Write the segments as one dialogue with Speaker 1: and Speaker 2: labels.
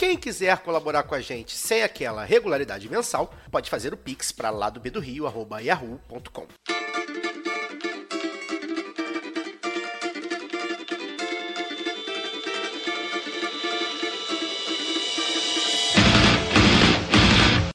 Speaker 1: Quem quiser colaborar com a gente sem aquela regularidade mensal, pode fazer o pix para ladobdorio@yahoo.com.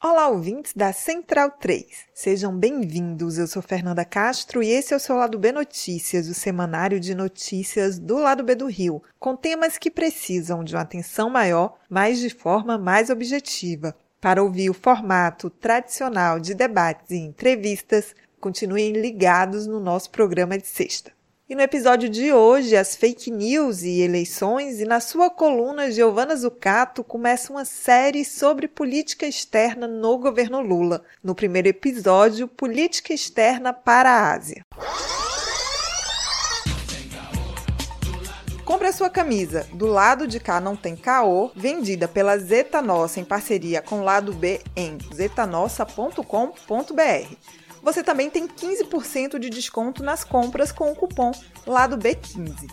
Speaker 2: Olá, ouvintes da Central 3. Sejam bem-vindos. Eu sou Fernanda Castro e esse é o seu Lado B Notícias, o semanário de notícias do Lado B do Rio, com temas que precisam de uma atenção maior, mas de forma mais objetiva. Para ouvir o formato tradicional de debates e entrevistas, continuem ligados no nosso programa de sexta. E no episódio de hoje, as fake news e eleições, e na sua coluna, Giovana Zucato começa uma série sobre política externa no governo Lula. No primeiro episódio, Política Externa para a Ásia. Compre a sua camisa Do Lado de Cá Não Tem Caô, vendida pela Zeta Nossa em parceria com o Lado B em zetanossa.com.br. Você também tem 15% de desconto nas compras com o cupom Lado B15.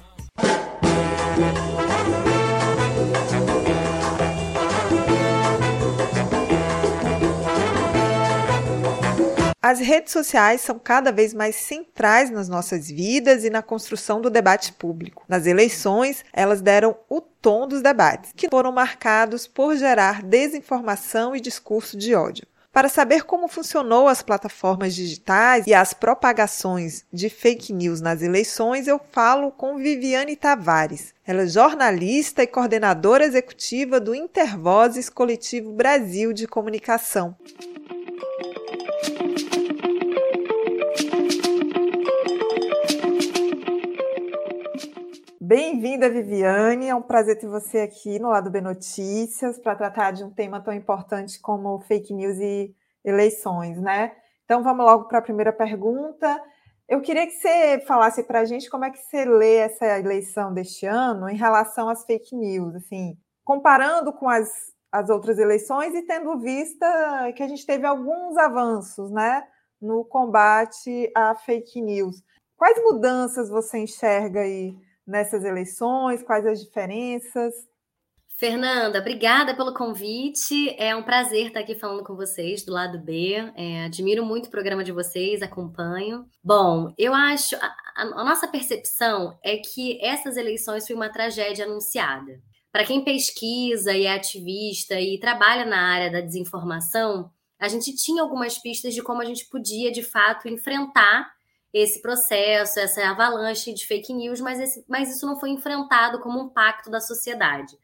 Speaker 2: As redes sociais são cada vez mais centrais nas nossas vidas e na construção do debate público. Nas eleições, elas deram o tom dos debates, que foram marcados por gerar desinformação e discurso de ódio. Para saber como funcionou as plataformas digitais e as propagações de fake news nas eleições, eu falo com Viviane Tavares. Ela é jornalista e coordenadora executiva do Intervozes Coletivo Brasil de Comunicação. Bem-vinda, Viviane. É um prazer ter você aqui no Lado B Notícias para tratar de um tema tão importante como fake news e eleições, né? Então, vamos logo para a primeira pergunta. Eu queria que você falasse para a gente como é que você lê essa eleição deste ano em relação às fake news, assim, comparando com as, as outras eleições e tendo vista que a gente teve alguns avanços, né, no combate à fake news. Quais mudanças você enxerga aí? Nessas eleições? Quais as diferenças?
Speaker 3: Fernanda, obrigada pelo convite. É um prazer estar aqui falando com vocês do lado B. É, admiro muito o programa de vocês, acompanho. Bom, eu acho a, a, nossa percepção é que essas eleições foi uma tragédia anunciada. Para quem pesquisa e é ativista e trabalha na área da desinformação, a gente tinha algumas pistas de como a gente podia de fato enfrentar esse processo, essa avalanche de fake news, mas, esse, mas isso não foi enfrentado como um pacto da sociedade.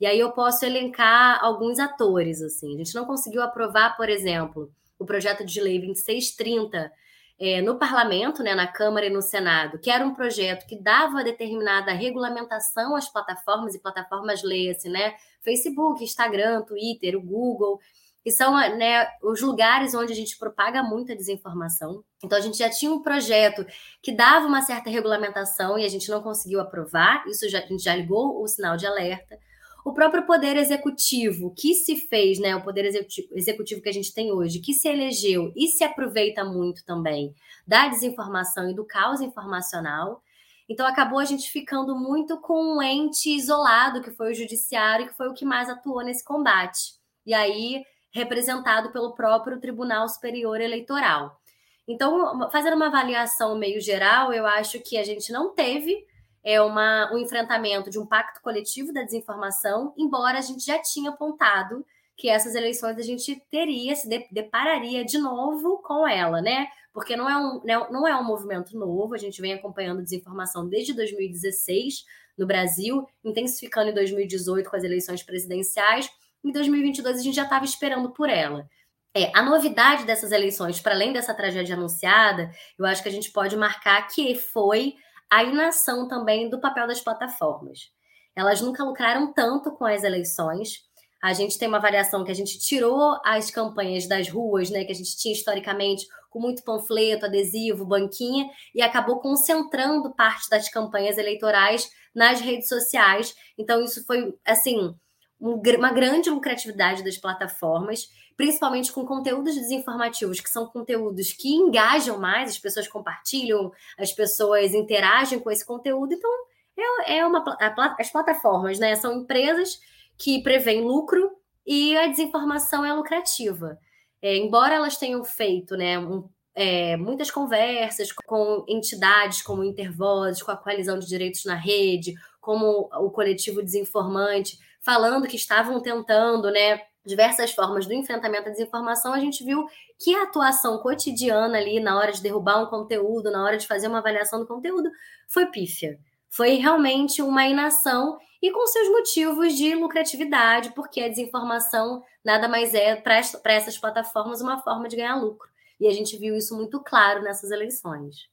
Speaker 3: E aí eu posso elencar alguns atores, assim. A gente não conseguiu aprovar, por exemplo, o projeto de lei 2630 é, no parlamento, né, na Câmara e no Senado, que era um projeto que dava determinada regulamentação às plataformas, e plataformas leia-se, né? Facebook, Instagram, Twitter, o Google que são né, os lugares onde a gente propaga muita desinformação. Então, a gente já tinha um projeto que dava uma certa regulamentação e a gente não conseguiu aprovar, isso já, a gente já ligou o sinal de alerta. O próprio poder executivo que se fez, né, o poder executivo que a gente tem hoje, que se elegeu e se aproveita muito também da desinformação e do caos informacional. Então acabou a gente ficando muito com um ente isolado, que foi o judiciário, que foi o que mais atuou nesse combate. E aí representado pelo próprio Tribunal Superior Eleitoral. Então, fazendo uma avaliação meio geral, eu acho que a gente não teve é uma, um enfrentamento de um pacto coletivo da desinformação, embora a gente já tinha apontado que essas eleições a gente teria, se depararia de novo com ela, né? Porque não é um, né, não é um movimento novo, a gente vem acompanhando desinformação desde 2016 no Brasil, intensificando em 2018 com as eleições presidenciais. Em 2022 a gente já estava esperando por ela. É, a novidade dessas eleições, para além dessa tragédia anunciada, eu acho que a gente pode marcar que foi a inação também do papel das plataformas. Elas nunca lucraram tanto com as eleições. A gente tem uma variação que a gente tirou as campanhas das ruas, né, que a gente tinha historicamente com muito panfleto, adesivo, banquinha, e acabou concentrando parte das campanhas eleitorais nas redes sociais. Então, isso foi, assim, uma grande lucratividade das plataformas, principalmente com conteúdos desinformativos, que são conteúdos que engajam mais, as pessoas compartilham, as pessoas interagem com esse conteúdo. Então, é, é uma, as plataformas, né? São empresas que prevêem lucro e a desinformação é lucrativa. É, embora elas tenham feito né, um, é, muitas conversas com entidades como Intervozes, com a Coalizão de Direitos na Rede, como o coletivo Desinformante, falando que estavam tentando, né, diversas formas do enfrentamento à desinformação, a gente viu que a atuação cotidiana ali na hora de derrubar um conteúdo, na hora de fazer uma avaliação do conteúdo, foi pífia. Foi realmente uma inação e com seus motivos de lucratividade, porque a desinformação nada mais é para essas plataformas uma forma de ganhar lucro. E a gente viu isso muito claro nessas eleições.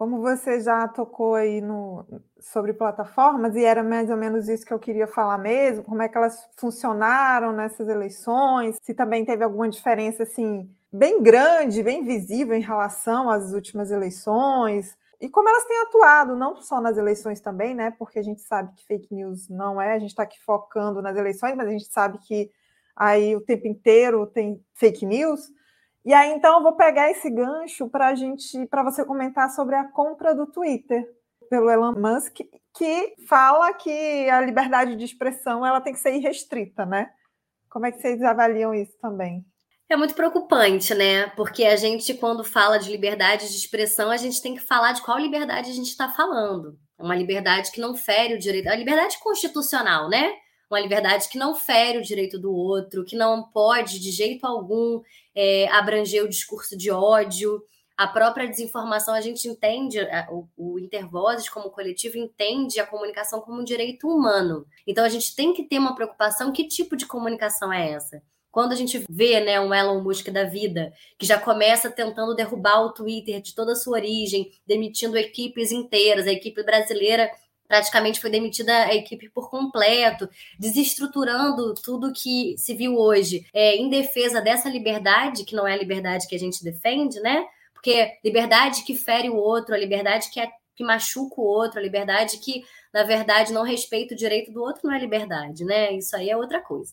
Speaker 2: Como você já tocou aí no, sobre plataformas, e era mais ou menos isso que eu queria falar mesmo, como é que elas funcionaram nessas eleições, se também teve alguma diferença assim bem grande, bem visível em relação às últimas eleições, e como elas têm atuado, não só nas eleições também, né? Porque a gente sabe que fake news não é, a gente está aqui focando nas eleições, mas a gente sabe que aí o tempo inteiro tem fake news. E aí, então, eu vou pegar esse gancho para gente, para você comentar sobre a compra do Twitter pelo Elon Musk, que fala que a liberdade de expressão ela tem que ser irrestrita, né? Como é que vocês avaliam isso também?
Speaker 3: É muito preocupante, né? Porque a gente, quando fala de liberdade de expressão, a gente tem que falar de qual liberdade a gente está falando. Uma liberdade que não fere o direito, a liberdade constitucional, né? Uma liberdade que não fere o direito do outro, que não pode, de jeito algum, é, abranger o discurso de ódio. A própria desinformação, a gente entende, o, o Intervozes, como coletivo, entende a comunicação como um direito humano. Então, a gente tem que ter uma preocupação: que tipo de comunicação é essa? Quando a gente vê né, um Elon Musk da vida, que já começa tentando derrubar o Twitter de toda a sua origem, demitindo equipes inteiras, a equipe brasileira praticamente foi demitida a equipe por completo, desestruturando tudo que se viu hoje é, em defesa dessa liberdade, que não é a liberdade que a gente defende, né? Porque liberdade que fere o outro, a liberdade que, é, que machuca o outro, a liberdade que, na verdade, não respeita o direito do outro, não é liberdade, né? Isso aí é outra coisa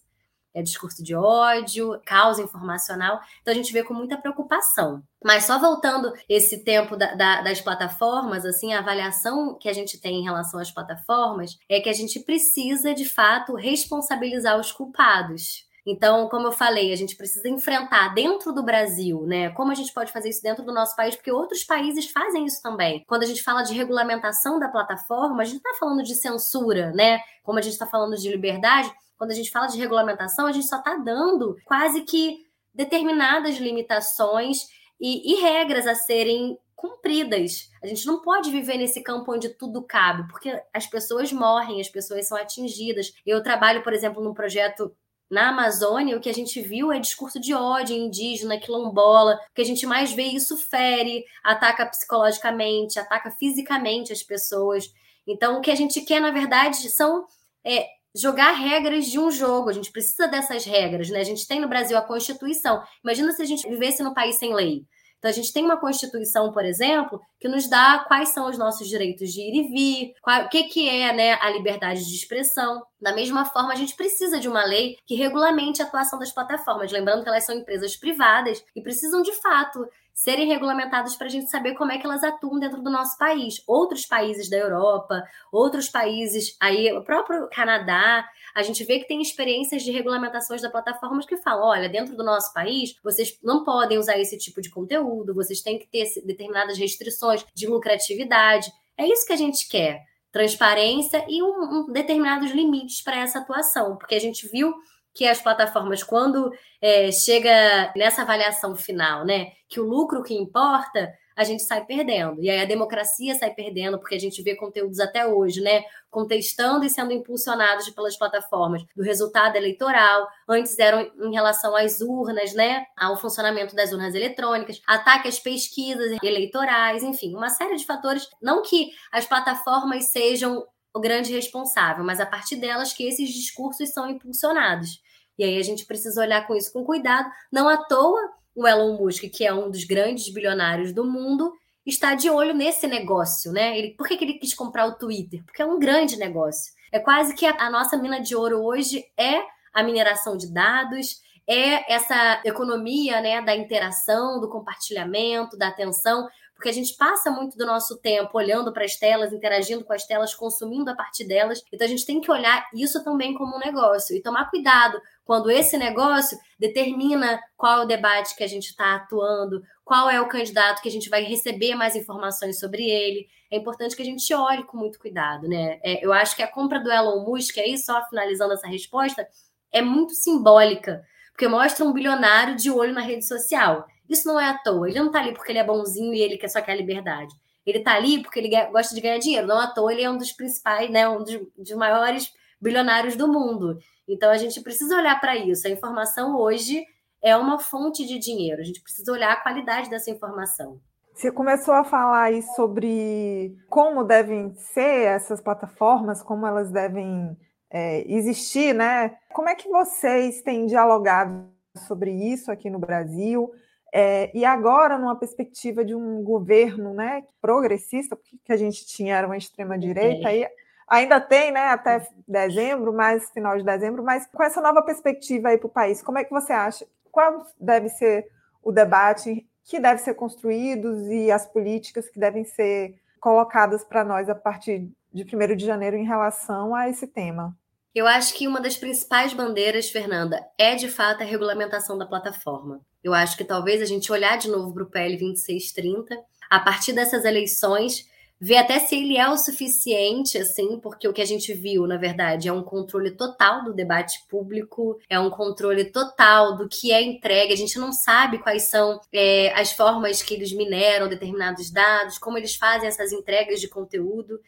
Speaker 3: é discurso de ódio, causa informacional. Então a gente vê com muita preocupação. Mas só voltando esse tempo da, da, das plataformas, assim, a avaliação que a gente tem em relação às plataformas é que a gente precisa, de fato, responsabilizar os culpados. Então, como eu falei, a gente precisa enfrentar dentro do Brasil, né? Como a gente pode fazer isso dentro do nosso país, porque outros países fazem isso também. Quando a gente fala de regulamentação da plataforma, a gente não está falando de censura, né? Como a gente está falando de liberdade, quando a gente fala de regulamentação, a gente só está dando quase que determinadas limitações e, e regras a serem cumpridas. A gente não pode viver nesse campo onde tudo cabe, porque as pessoas morrem, as pessoas são atingidas. Eu trabalho, por exemplo, num projeto na Amazônia, o que a gente viu é discurso de ódio indígena, quilombola. O que a gente mais vê isso fere, ataca psicologicamente, ataca fisicamente as pessoas. Então, o que a gente quer, na verdade, são é, jogar regras de um jogo. A gente precisa dessas regras, né? A gente tem no Brasil a Constituição. Imagina se a gente vivesse no país sem lei. Então, a gente tem uma Constituição, por exemplo, que nos dá quais são os nossos direitos de ir e vir, qual, o que, que é né, a liberdade de expressão. Da mesma forma, a gente precisa de uma lei que regulamente a atuação das plataformas. Lembrando que elas são empresas privadas e precisam, de fato, serem regulamentadas para a gente saber como é que elas atuam dentro do nosso país. Outros países da Europa, outros países, aí o próprio Canadá, a gente vê que tem experiências de regulamentações da plataformas que falam: olha, dentro do nosso país, vocês não podem usar esse tipo de conteúdo, vocês têm que ter determinadas restrições de lucratividade. É isso que a gente quer transparência e um, um determinados limites para essa atuação, porque a gente viu que as plataformas, quando é, chega nessa avaliação final, né, que o lucro que importa, a gente sai perdendo. E aí a democracia sai perdendo, porque a gente vê conteúdos até hoje, né, contestando e sendo impulsionados pelas plataformas do resultado eleitoral. Antes eram em relação às urnas, né, ao funcionamento das urnas eletrônicas, ataque às pesquisas eleitorais, enfim, uma série de fatores. Não que as plataformas sejam o grande responsável, mas a partir delas que esses discursos são impulsionados. E aí a gente precisa olhar com isso com cuidado. Não à toa, o Elon Musk, que é um dos grandes bilionários do mundo, está de olho nesse negócio, né? Ele, por que, que ele quis comprar o Twitter? Porque é um grande negócio. É quase que a, a nossa mina de ouro hoje é a mineração de dados, é essa economia né, da interação, do compartilhamento, da atenção porque a gente passa muito do nosso tempo olhando para as telas, interagindo com as telas, consumindo a partir delas. Então a gente tem que olhar isso também como um negócio e tomar cuidado quando esse negócio determina qual é o debate que a gente está atuando, qual é o candidato que a gente vai receber mais informações sobre ele. É importante que a gente olhe com muito cuidado, né? É, eu acho que a compra do Elon Musk, aí só finalizando essa resposta, é muito simbólica, porque mostra um bilionário de olho na rede social. Isso não é à toa. Ele não tá ali porque ele é bonzinho e ele quer só quer a liberdade. Ele tá ali porque ele gosta de ganhar dinheiro. Não à toa, ele é um dos principais, né, um dos, dos maiores bilionários do mundo. Então a gente precisa olhar para isso. A informação hoje é uma fonte de dinheiro. A gente precisa olhar a qualidade dessa informação.
Speaker 2: Você começou a falar aí sobre como devem ser essas plataformas, como elas devem é, existir, né? Como é que vocês têm dialogado sobre isso aqui no Brasil? É, e agora, numa perspectiva de um governo né, progressista, porque que a gente tinha era uma extrema-direita, aí ainda tem né, até dezembro, mais final de dezembro, mas com essa nova perspectiva aí para o país, como é que você acha? Qual deve ser o debate que deve ser construído e as políticas que devem ser colocadas para nós a partir de 1 de janeiro em relação a esse tema?
Speaker 3: Eu acho que uma das principais bandeiras, Fernanda, é de fato a regulamentação da plataforma. Eu acho que talvez a gente olhar de novo para o PL 2630, a partir dessas eleições, ver até se ele é o suficiente, assim, porque o que a gente viu, na verdade, é um controle total do debate público, é um controle total do que é entregue. A gente não sabe quais são é, as formas que eles mineram determinados dados, como eles fazem essas entregas de conteúdo.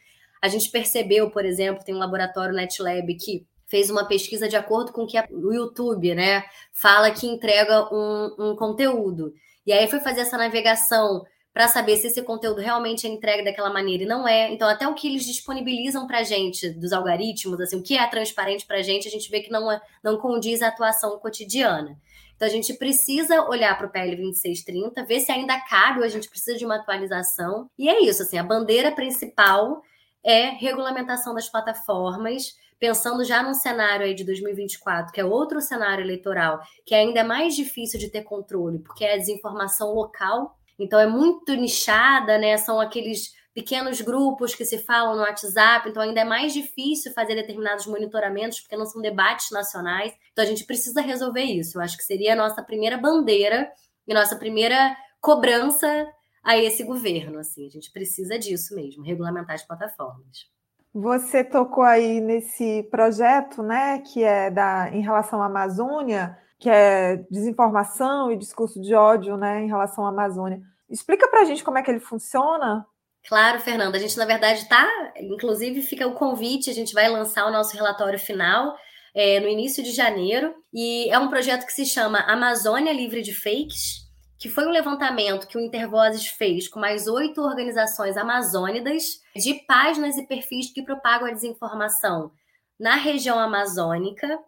Speaker 3: A gente percebeu, por exemplo, tem um laboratório NetLab que fez uma pesquisa de acordo com o que o YouTube, né, fala que entrega um, um conteúdo. E aí foi fazer essa navegação para saber se esse conteúdo realmente é entregue daquela maneira e não é. Então, até o que eles disponibilizam para a gente dos algoritmos, assim, o que é transparente para a gente, a gente vê que não, é, não condiz à atuação cotidiana. Então, a gente precisa olhar para o PL 2630, ver se ainda cabe ou a gente precisa de uma atualização. E é isso, assim, a bandeira principal é regulamentação das plataformas, pensando já num cenário aí de 2024, que é outro cenário eleitoral, que ainda é mais difícil de ter controle, porque é a desinformação local, então é muito nichada, né? São aqueles pequenos grupos que se falam no WhatsApp, então ainda é mais difícil fazer determinados monitoramentos, porque não são debates nacionais. Então a gente precisa resolver isso. Eu acho que seria a nossa primeira bandeira e nossa primeira cobrança a esse governo. Assim, a gente precisa disso mesmo, regulamentar as plataformas.
Speaker 2: Você tocou aí nesse projeto, né, que é da em relação à Amazônia, que é desinformação e discurso de ódio, né, em relação à Amazônia. Explica para a gente como é que ele funciona.
Speaker 3: Claro, Fernanda. A gente, na verdade, está. Inclusive, fica o convite, a gente vai lançar o nosso relatório final é, no início de janeiro. E é um projeto que se chama Amazônia Livre de Fakes que foi um levantamento que o Intervozes fez com mais oito organizações amazônidas de páginas e perfis que propagam a desinformação na região amazônica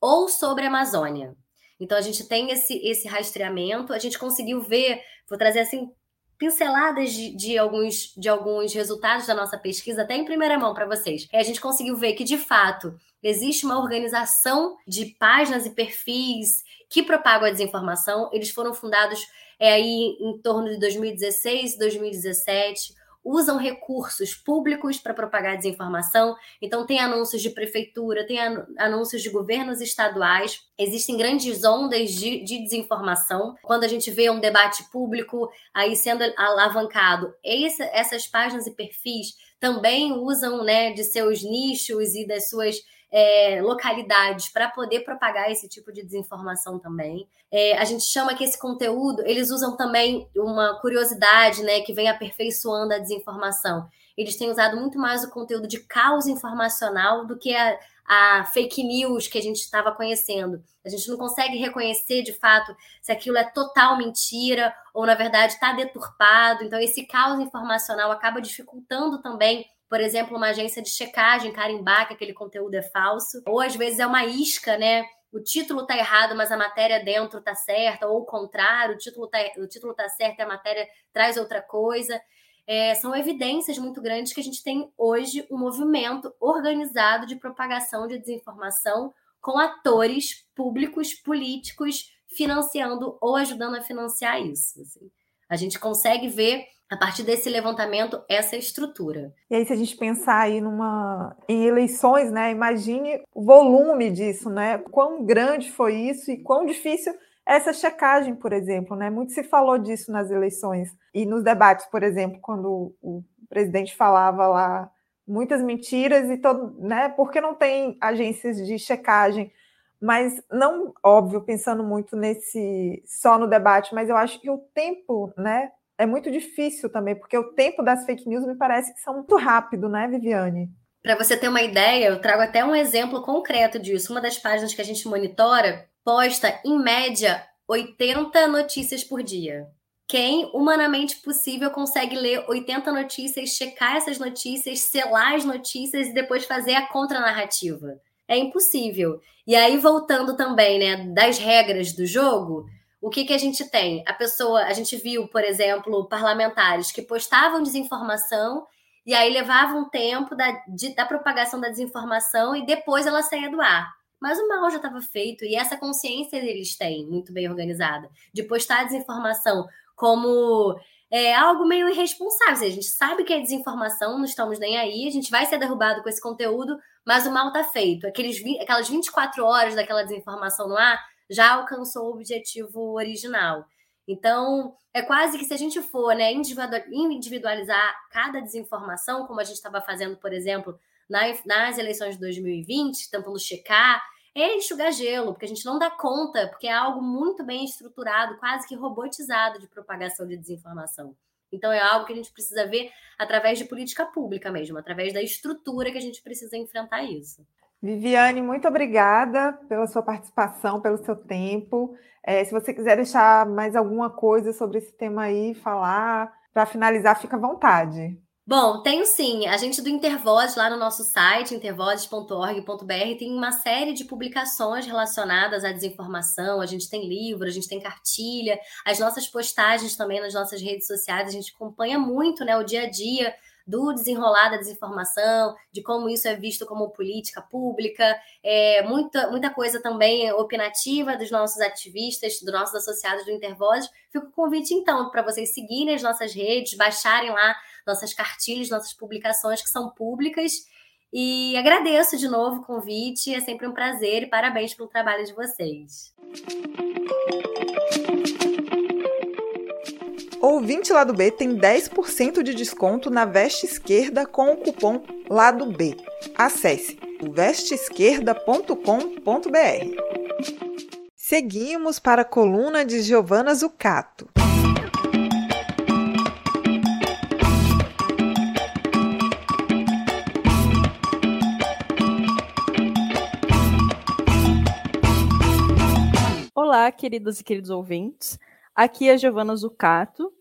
Speaker 3: ou sobre a Amazônia. Então a gente tem esse, esse rastreamento, a gente conseguiu ver, vou trazer assim pinceladas de, de, alguns, de alguns resultados da nossa pesquisa, até em primeira mão para vocês. E a gente conseguiu ver que, de fato, existe uma organização de páginas e perfis que propagam a desinformação. Eles foram fundados é, aí em torno de 2016, 2017. Usam recursos públicos para propagar desinformação. Então, tem anúncios de prefeitura, tem anúncios de governos estaduais. Existem grandes ondas de, de desinformação. Quando a gente vê um debate público aí sendo alavancado, esse, essas páginas e perfis também usam né, de seus nichos e das suas é, localidades para poder propagar esse tipo de desinformação também. É, a gente chama que esse conteúdo, eles usam também uma curiosidade, né, que vem aperfeiçoando a desinformação. Eles têm usado muito mais o conteúdo de caos informacional do que a, a fake news que a gente estava conhecendo. A gente não consegue reconhecer de fato se aquilo é total mentira ou, na verdade, está deturpado. Então, esse caos informacional acaba dificultando também por exemplo, uma agência de checagem carimbar que aquele conteúdo é falso, ou às vezes é uma isca, né? O título está errado, mas a matéria dentro está certa, ou o contrário, o título está o título tá certo e a matéria traz outra coisa. É, são evidências muito grandes que a gente tem hoje um movimento organizado de propagação de desinformação com atores públicos, políticos, financiando ou ajudando a financiar isso. Assim. A gente consegue ver a partir desse levantamento, essa estrutura.
Speaker 2: E aí, se a gente pensar aí numa em eleições, né? Imagine o volume disso, né? Quão grande foi isso e quão difícil essa checagem, por exemplo, né? Muito se falou disso nas eleições e nos debates, por exemplo, quando o presidente falava lá muitas mentiras e todo, né? Porque não tem agências de checagem, mas não óbvio pensando muito nesse só no debate, mas eu acho que o tempo, né? É muito difícil também, porque o tempo das fake news me parece que são muito rápido, né, Viviane?
Speaker 3: Para você ter uma ideia, eu trago até um exemplo concreto disso. Uma das páginas que a gente monitora posta, em média, 80 notícias por dia. Quem, humanamente possível, consegue ler 80 notícias, checar essas notícias, selar as notícias e depois fazer a contranarrativa? É impossível. E aí, voltando também, né, das regras do jogo, o que, que a gente tem? A pessoa, a gente viu, por exemplo, parlamentares que postavam desinformação e aí levavam tempo da, de, da propagação da desinformação e depois ela saía do ar. Mas o mal já estava feito e essa consciência eles têm, muito bem organizada, de postar desinformação como é, algo meio irresponsável. A gente sabe que é desinformação, não estamos nem aí, a gente vai ser derrubado com esse conteúdo, mas o mal está feito. Aqueles, aquelas 24 horas daquela desinformação no ar já alcançou o objetivo original. Então, é quase que se a gente for né, individualizar cada desinformação, como a gente estava fazendo, por exemplo, nas eleições de 2020, tentando checar, é enxugar gelo, porque a gente não dá conta, porque é algo muito bem estruturado, quase que robotizado de propagação de desinformação. Então, é algo que a gente precisa ver através de política pública mesmo, através da estrutura que a gente precisa enfrentar isso.
Speaker 2: Viviane, muito obrigada pela sua participação, pelo seu tempo. É, se você quiser deixar mais alguma coisa sobre esse tema aí, falar, para finalizar, fica à vontade.
Speaker 3: Bom, tenho sim. A gente do Intervoz, lá no nosso site, intervozes.org.br, tem uma série de publicações relacionadas à desinformação. A gente tem livro, a gente tem cartilha, as nossas postagens também nas nossas redes sociais. A gente acompanha muito né, o dia a dia do desenrolar da desinformação, de como isso é visto como política pública, é, muita, muita coisa também opinativa dos nossos ativistas, dos nossos associados do Intervoz. Fica o convite, então, para vocês seguirem as nossas redes, baixarem lá nossas cartilhas, nossas publicações que são públicas. E agradeço de novo o convite, é sempre um prazer e parabéns pelo trabalho de vocês.
Speaker 2: Ouvinte Lado B tem 10% de desconto na veste esquerda com o cupom Lado B. Acesse vesteesquerda.com.br. Seguimos para a coluna de Giovana Zucato.
Speaker 4: Olá, queridas e queridos ouvintes. Aqui é Giovana Zucato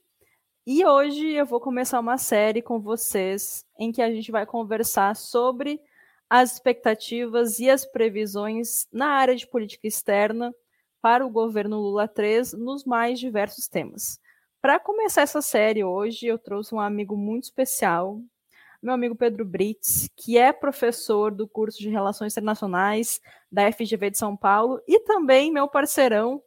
Speaker 4: e hoje eu vou começar uma série com vocês em que a gente vai conversar sobre as expectativas e as previsões na área de política externa para o governo Lula 3 nos mais diversos temas. Para começar essa série hoje, eu trouxe um amigo muito especial, meu amigo Pedro Brits, que é professor do curso de Relações Internacionais da FGV de São Paulo e também meu parceirão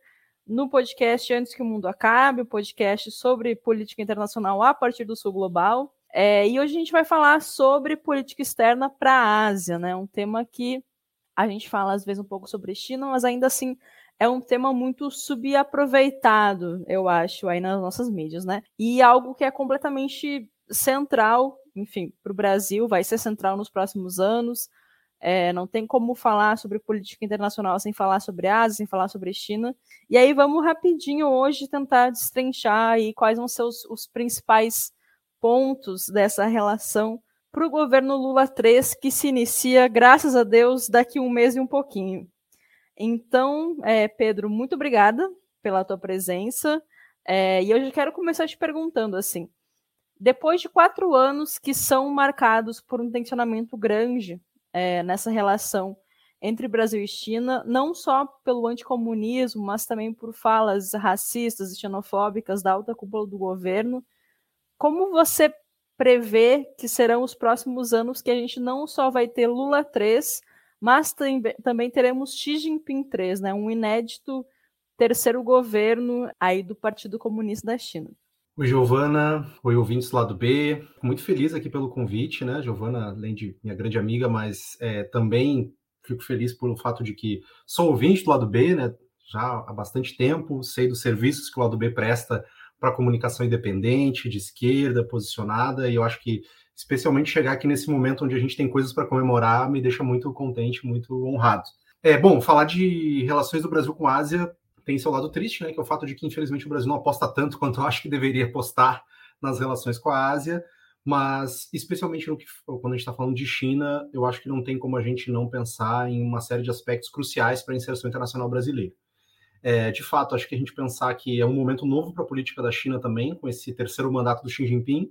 Speaker 4: no podcast Antes que o Mundo Acabe, o podcast sobre política internacional a partir do Sul Global. É, e hoje a gente vai falar sobre política externa para a Ásia, né? Um tema que a gente fala às vezes um pouco sobre China, mas ainda assim é um tema muito subaproveitado, eu acho, aí nas nossas mídias, né? E algo que é completamente central, enfim, para o Brasil, vai ser central nos próximos anos. É, não tem como falar sobre política internacional sem falar sobre Ásia, sem falar sobre China. E aí vamos rapidinho hoje tentar destrinchar aí quais vão ser os, os principais pontos dessa relação para o governo Lula 3, que se inicia, graças a Deus, daqui um mês e um pouquinho. Então, é, Pedro, muito obrigada pela tua presença. É, e eu já quero começar te perguntando assim: depois de quatro anos que são marcados por um tensionamento grande é, nessa relação entre Brasil e China, não só pelo anticomunismo, mas também por falas racistas e xenofóbicas da alta cúpula do governo. Como você prevê que serão os próximos anos que a gente não só vai ter Lula 3, mas também teremos Xi Jinping 3, né? um inédito terceiro governo aí do Partido Comunista da China.
Speaker 5: Oi, Giovana. Oi, ouvintes do lado B. Muito feliz aqui pelo convite, né? Giovana, além de minha grande amiga, mas é, também fico feliz pelo fato de que sou ouvinte do lado B, né? Já há bastante tempo, sei dos serviços que o lado B presta para comunicação independente, de esquerda, posicionada, e eu acho que especialmente chegar aqui nesse momento onde a gente tem coisas para comemorar me deixa muito contente, muito honrado. É bom falar de relações do Brasil com a Ásia tem seu lado triste, né, que é o fato de que, infelizmente, o Brasil não aposta tanto quanto eu acho que deveria apostar nas relações com a Ásia, mas, especialmente no que, quando a gente está falando de China, eu acho que não tem como a gente não pensar em uma série de aspectos cruciais para a inserção internacional brasileira. É, de fato, acho que a gente pensar que é um momento novo para a política da China também, com esse terceiro mandato do Xi Jinping,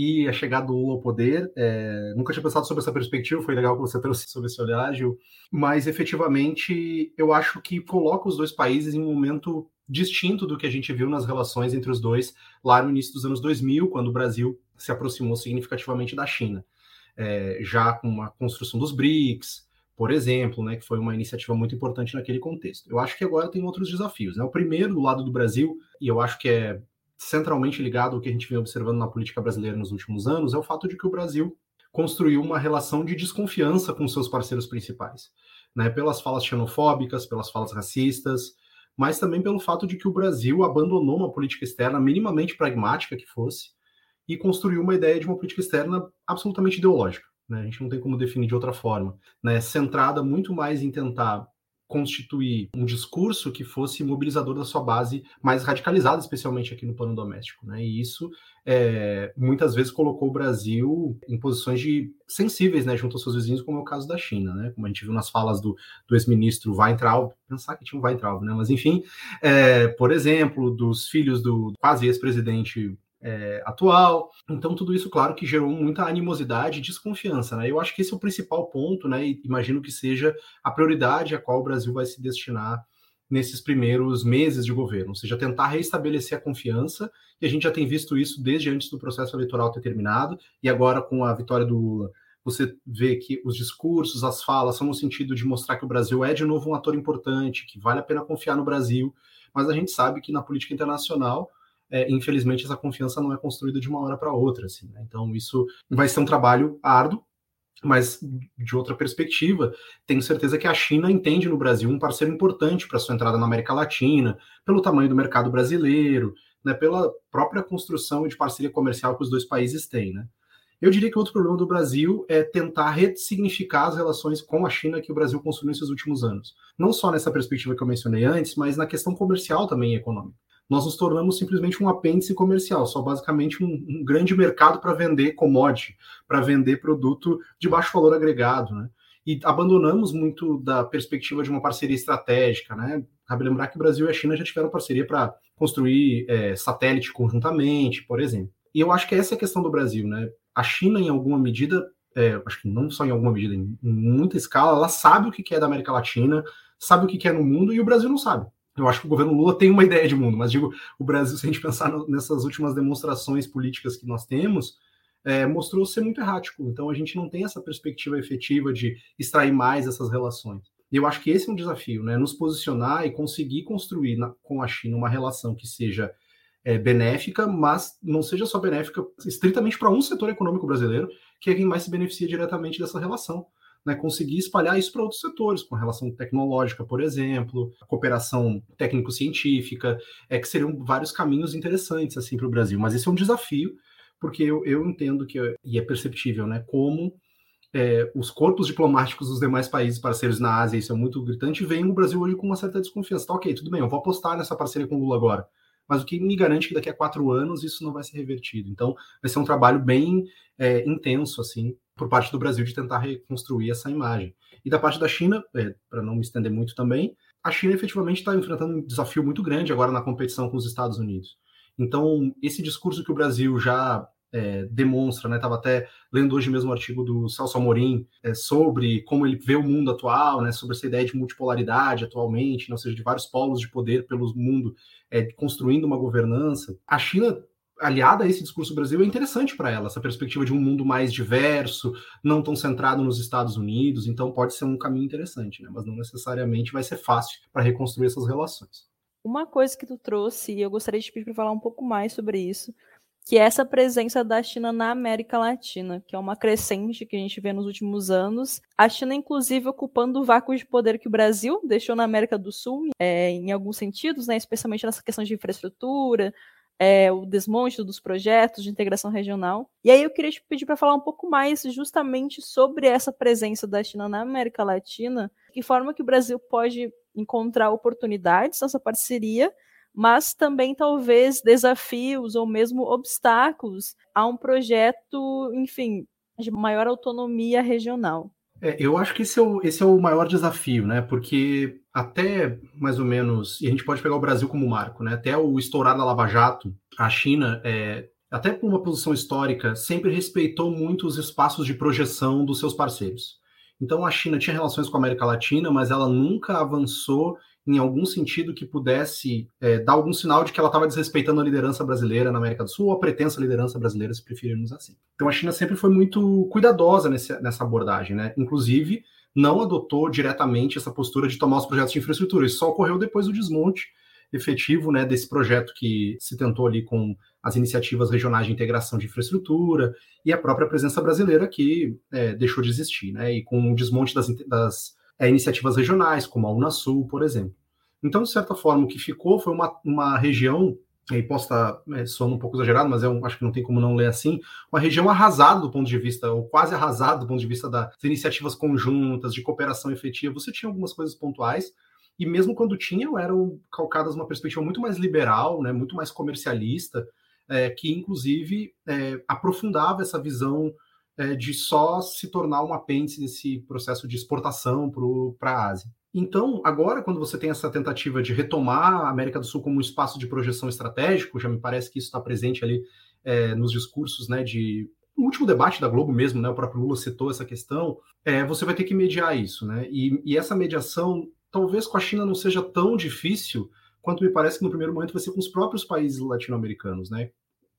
Speaker 5: e a chegada do Lula ao poder. É, nunca tinha pensado sobre essa perspectiva, foi legal que você trouxe sobre esse olhar, Gil. Mas efetivamente eu acho que coloca os dois países em um momento distinto do que a gente viu nas relações entre os dois lá no início dos anos 2000, quando o Brasil se aproximou significativamente da China. É, já com a construção dos BRICS, por exemplo, né, que foi uma iniciativa muito importante naquele contexto. Eu acho que agora tem outros desafios. Né? O primeiro, do lado do Brasil, e eu acho que é centralmente ligado ao que a gente vem observando na política brasileira nos últimos anos, é o fato de que o Brasil construiu uma relação de desconfiança com seus parceiros principais, né? Pelas falas xenofóbicas, pelas falas racistas, mas também pelo fato de que o Brasil abandonou uma política externa minimamente pragmática que fosse e construiu uma ideia de uma política externa absolutamente ideológica. Né? A gente não tem como definir de outra forma, né? Centrada muito mais em tentar constituir um discurso que fosse mobilizador da sua base mais radicalizada, especialmente aqui no plano doméstico. Né? E isso é, muitas vezes colocou o Brasil em posições de sensíveis né, junto aos seus vizinhos, como é o caso da China, né? como a gente viu nas falas do, do ex-ministro Weintraub, pensar que tinha um Weintraub, né? mas enfim, é, por exemplo, dos filhos do quase ex-presidente é, atual. Então, tudo isso, claro, que gerou muita animosidade e desconfiança. Né? Eu acho que esse é o principal ponto, né? E imagino que seja a prioridade a qual o Brasil vai se destinar nesses primeiros meses de governo, ou seja, tentar restabelecer a confiança, e a gente já tem visto isso desde antes do processo eleitoral ter terminado, e agora com a vitória do Lula, você vê que os discursos, as falas são no sentido de mostrar que o Brasil é de novo um ator importante, que vale a pena confiar no Brasil, mas a gente sabe que na política internacional é, infelizmente essa confiança não é construída de uma hora para outra. Assim, né? Então isso vai ser um trabalho árduo, mas de outra perspectiva, tenho certeza que a China entende no Brasil um parceiro importante para sua entrada na América Latina, pelo tamanho do mercado brasileiro, né, pela própria construção de parceria comercial que os dois países têm. Né? Eu diria que outro problema do Brasil é tentar ressignificar as relações com a China que o Brasil construiu nesses últimos anos. Não só nessa perspectiva que eu mencionei antes, mas na questão comercial também e econômica nós nos tornamos simplesmente um apêndice comercial, só basicamente um, um grande mercado para vender commodity, para vender produto de baixo valor agregado, né? E abandonamos muito da perspectiva de uma parceria estratégica, né? Cabe lembrar que o Brasil e a China já tiveram parceria para construir é, satélite conjuntamente, por exemplo. E eu acho que essa é a questão do Brasil, né? A China, em alguma medida, é, acho que não só em alguma medida, em, muita escala, ela sabe o que é da América Latina, sabe o que é no mundo, e o Brasil não sabe. Eu acho que o governo Lula tem uma ideia de mundo, mas digo, o Brasil, se a gente pensar nessas últimas demonstrações políticas que nós temos, é, mostrou ser muito errático. Então a gente não tem essa perspectiva efetiva de extrair mais essas relações. E eu acho que esse é um desafio, né? Nos posicionar e conseguir construir na, com a China uma relação que seja é, benéfica, mas não seja só benéfica estritamente para um setor econômico brasileiro, que é quem mais se beneficia diretamente dessa relação. Né, conseguir espalhar isso para outros setores, com relação tecnológica, por exemplo, cooperação técnico-científica, é que seriam vários caminhos interessantes assim para o Brasil. Mas esse é um desafio, porque eu, eu entendo que, e é perceptível, né, como é, os corpos diplomáticos dos demais países parceiros na Ásia, isso é muito gritante, veem o Brasil hoje com uma certa desconfiança. Tá, ok, tudo bem, eu vou apostar nessa parceria com o Lula agora mas o que me garante que daqui a quatro anos isso não vai ser revertido. Então, vai ser um trabalho bem é, intenso, assim, por parte do Brasil de tentar reconstruir essa imagem. E da parte da China, é, para não me estender muito também, a China efetivamente está enfrentando um desafio muito grande agora na competição com os Estados Unidos. Então, esse discurso que o Brasil já é, demonstra, né? Estava até lendo hoje mesmo um artigo do Celso Amorim é, sobre como ele vê o mundo atual, né? Sobre essa ideia de multipolaridade atualmente, né, ou seja, de vários polos de poder pelo mundo é, construindo uma governança. A China aliada a esse discurso Brasil é interessante para ela, essa perspectiva de um mundo mais diverso, não tão centrado nos Estados Unidos, então pode ser um caminho interessante, né? mas não necessariamente vai ser fácil para reconstruir essas relações.
Speaker 4: Uma coisa que tu trouxe, e eu gostaria de pedir para falar um pouco mais sobre isso, que é essa presença da China na América Latina, que é uma crescente que a gente vê nos últimos anos. A China, inclusive, ocupando o vácuo de poder que o Brasil deixou na América do Sul, é, em alguns sentidos, né, especialmente nessa questão de infraestrutura, é, o desmonte dos projetos de integração regional. E aí eu queria te pedir para falar um pouco mais justamente sobre essa presença da China na América Latina, que forma que o Brasil pode encontrar oportunidades nessa parceria mas também talvez desafios ou mesmo obstáculos a um projeto, enfim, de maior autonomia regional.
Speaker 5: É, eu acho que esse é, o, esse é o maior desafio, né? Porque até mais ou menos, e a gente pode pegar o Brasil como marco, né? Até o estourar da Lava Jato, a China, é, até por uma posição histórica, sempre respeitou muito os espaços de projeção dos seus parceiros. Então a China tinha relações com a América Latina, mas ela nunca avançou em algum sentido que pudesse é, dar algum sinal de que ela estava desrespeitando a liderança brasileira na América do Sul, ou a pretensa liderança brasileira, se preferirmos assim. Então a China sempre foi muito cuidadosa nesse, nessa abordagem, né? Inclusive, não adotou diretamente essa postura de tomar os projetos de infraestrutura. Isso só ocorreu depois do desmonte efetivo né, desse projeto que se tentou ali com as iniciativas regionais de integração de infraestrutura e a própria presença brasileira que é, deixou de existir, né? E com o desmonte das, das é, iniciativas regionais, como a Unasul, por exemplo. Então, de certa forma, o que ficou foi uma, uma região, aí posso estar é, soando um pouco exagerado, mas eu acho que não tem como não ler assim, uma região arrasada do ponto de vista, ou quase arrasada do ponto de vista das iniciativas conjuntas, de cooperação efetiva. Você tinha algumas coisas pontuais, e mesmo quando tinham, eram calcadas uma perspectiva muito mais liberal, né, muito mais comercialista, é, que inclusive é, aprofundava essa visão é, de só se tornar um apêndice desse processo de exportação para a Ásia. Então, agora, quando você tem essa tentativa de retomar a América do Sul como um espaço de projeção estratégico, já me parece que isso está presente ali é, nos discursos, né, de no último debate da Globo mesmo, né, o próprio Lula citou essa questão, é, você vai ter que mediar isso, né, e, e essa mediação, talvez com a China não seja tão difícil quanto me parece que no primeiro momento vai ser com os próprios países latino-americanos, né,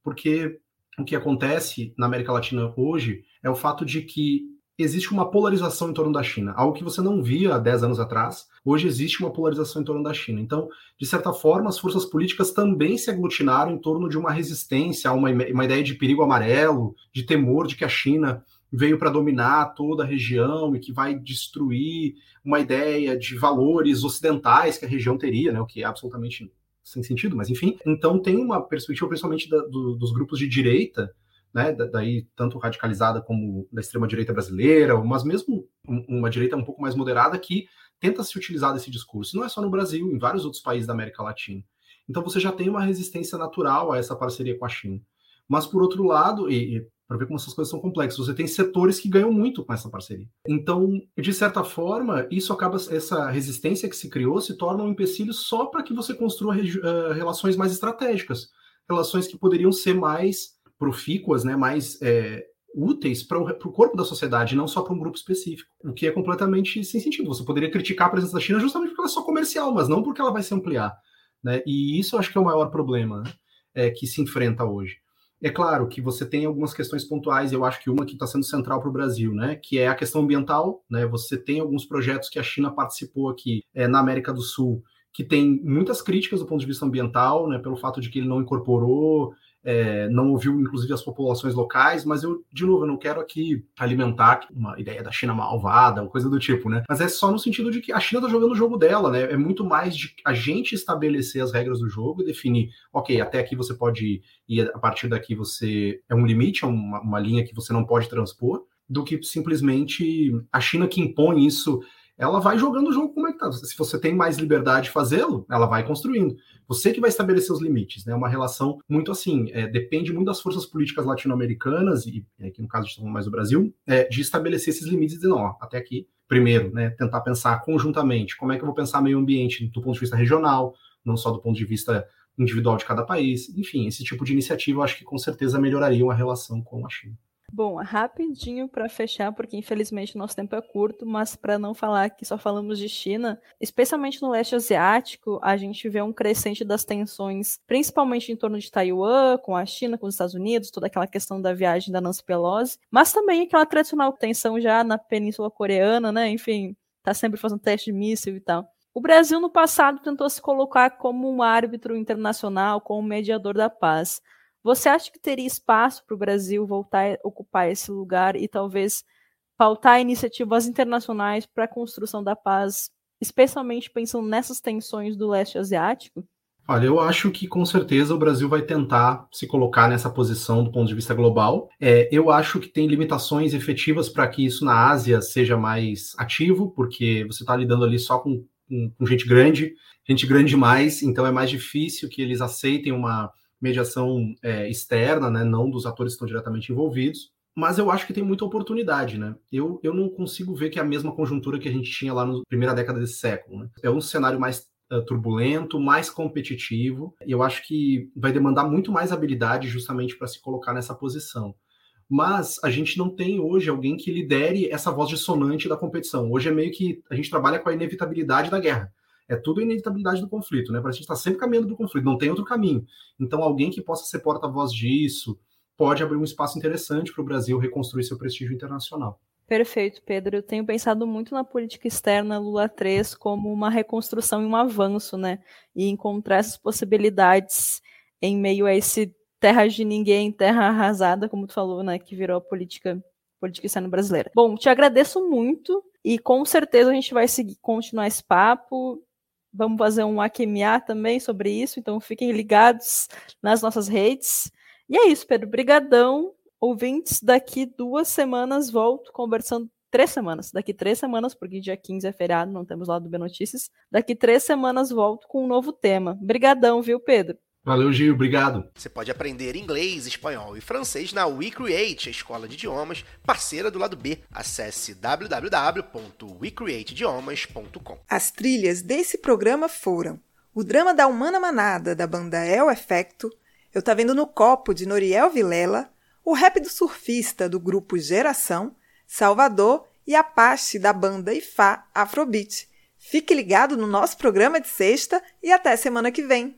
Speaker 5: porque o que acontece na América Latina hoje é o fato de que existe uma polarização em torno da China, algo que você não via há 10 anos atrás. Hoje existe uma polarização em torno da China. Então, de certa forma, as forças políticas também se aglutinaram em torno de uma resistência a uma, uma ideia de perigo amarelo, de temor de que a China veio para dominar toda a região e que vai destruir uma ideia de valores ocidentais que a região teria, né, o que é absolutamente sem sentido, mas enfim. Então tem uma perspectiva, principalmente da, do, dos grupos de direita, né, daí tanto radicalizada como da extrema direita brasileira, mas mesmo uma direita um pouco mais moderada que tenta se utilizar desse discurso. Não é só no Brasil, em vários outros países da América Latina. Então você já tem uma resistência natural a essa parceria com a China. Mas por outro lado, e, e para ver como essas coisas são complexas, você tem setores que ganham muito com essa parceria. Então, de certa forma, isso acaba essa resistência que se criou se torna um empecilho só para que você construa uh, relações mais estratégicas, relações que poderiam ser mais profícuas, né, mais é, úteis para o corpo da sociedade, não só para um grupo específico. O que é completamente sem sentido. Você poderia criticar a presença da China justamente porque ela é só comercial, mas não porque ela vai se ampliar. Né? E isso eu acho que é o maior problema né, é, que se enfrenta hoje. É claro que você tem algumas questões pontuais, eu acho que uma que está sendo central para o Brasil, né, que é a questão ambiental. Né, você tem alguns projetos que a China participou aqui é, na América do Sul que tem muitas críticas do ponto de vista ambiental, né, pelo fato de que ele não incorporou é, não ouviu inclusive as populações locais, mas eu, de novo, eu não quero aqui alimentar uma ideia da China malvada, ou coisa do tipo, né? Mas é só no sentido de que a China tá jogando o jogo dela, né? É muito mais de a gente estabelecer as regras do jogo e definir, ok, até aqui você pode ir, e a partir daqui você é um limite, é uma, uma linha que você não pode transpor, do que simplesmente a China que impõe isso ela vai jogando o jogo como é que tá. Se você tem mais liberdade de fazê-lo, ela vai construindo. Você que vai estabelecer os limites, né? É uma relação muito assim, é, depende muito das forças políticas latino-americanas, e aqui no caso estamos mais do Brasil, é, de estabelecer esses limites e dizer, não, ó, até aqui, primeiro, né, tentar pensar conjuntamente como é que eu vou pensar meio ambiente do ponto de vista regional, não só do ponto de vista individual de cada país. Enfim, esse tipo de iniciativa eu acho que com certeza melhoraria a relação com a China.
Speaker 4: Bom, rapidinho para fechar, porque infelizmente nosso tempo é curto, mas para não falar que só falamos de China, especialmente no leste asiático, a gente vê um crescente das tensões, principalmente em torno de Taiwan, com a China, com os Estados Unidos, toda aquela questão da viagem da Nancy Pelosi, mas também aquela tradicional tensão já na Península Coreana, né? Enfim, tá sempre fazendo teste de míssil e tal. O Brasil no passado tentou se colocar como um árbitro internacional, como mediador da paz. Você acha que teria espaço para o Brasil voltar a ocupar esse lugar e talvez pautar iniciativas internacionais para a construção da paz, especialmente pensando nessas tensões do leste asiático?
Speaker 5: Olha, eu acho que com certeza o Brasil vai tentar se colocar nessa posição do ponto de vista global. É, eu acho que tem limitações efetivas para que isso na Ásia seja mais ativo, porque você está lidando ali só com, com, com gente grande, gente grande demais, então é mais difícil que eles aceitem uma mediação é, externa, né, não dos atores que estão diretamente envolvidos, mas eu acho que tem muita oportunidade, né? Eu, eu não consigo ver que é a mesma conjuntura que a gente tinha lá na primeira década desse século, né? É um cenário mais uh, turbulento, mais competitivo, e eu acho que vai demandar muito mais habilidade justamente para se colocar nessa posição. Mas a gente não tem hoje alguém que lidere essa voz dissonante da competição. Hoje é meio que a gente trabalha com a inevitabilidade da guerra é tudo inevitabilidade do conflito, né? Para a gente estar tá sempre caminhando do conflito, não tem outro caminho. Então, alguém que possa ser porta-voz disso pode abrir um espaço interessante para o Brasil reconstruir seu prestígio internacional.
Speaker 4: Perfeito, Pedro. Eu tenho pensado muito na política externa Lula 3 como uma reconstrução e um avanço, né? E encontrar essas possibilidades em meio a esse terra de ninguém, terra arrasada, como tu falou, né? Que virou a política, política externa brasileira. Bom, te agradeço muito e com certeza a gente vai seguir, continuar esse papo. Vamos fazer um AQMA também sobre isso, então fiquem ligados nas nossas redes. E é isso, Pedro. Brigadão. Ouvintes, daqui duas semanas volto conversando três semanas. Daqui três semanas, porque dia 15 é feriado, não temos lá do B Notícias. Daqui três semanas volto com um novo tema. Brigadão, viu, Pedro?
Speaker 5: Valeu, Gil, obrigado.
Speaker 1: Você pode aprender inglês, espanhol e francês na WeCreate, a escola de idiomas parceira do lado B. Acesse www.wecreateidiomas.com.
Speaker 2: As trilhas desse programa foram o drama da Humana Manada, da banda El Efecto, Eu Tá Vendo no Copo, de Noriel Vilela, o rap do surfista, do grupo Geração, Salvador e Apache, da banda Ifá Afrobeat. Fique ligado no nosso programa de sexta e até semana que vem.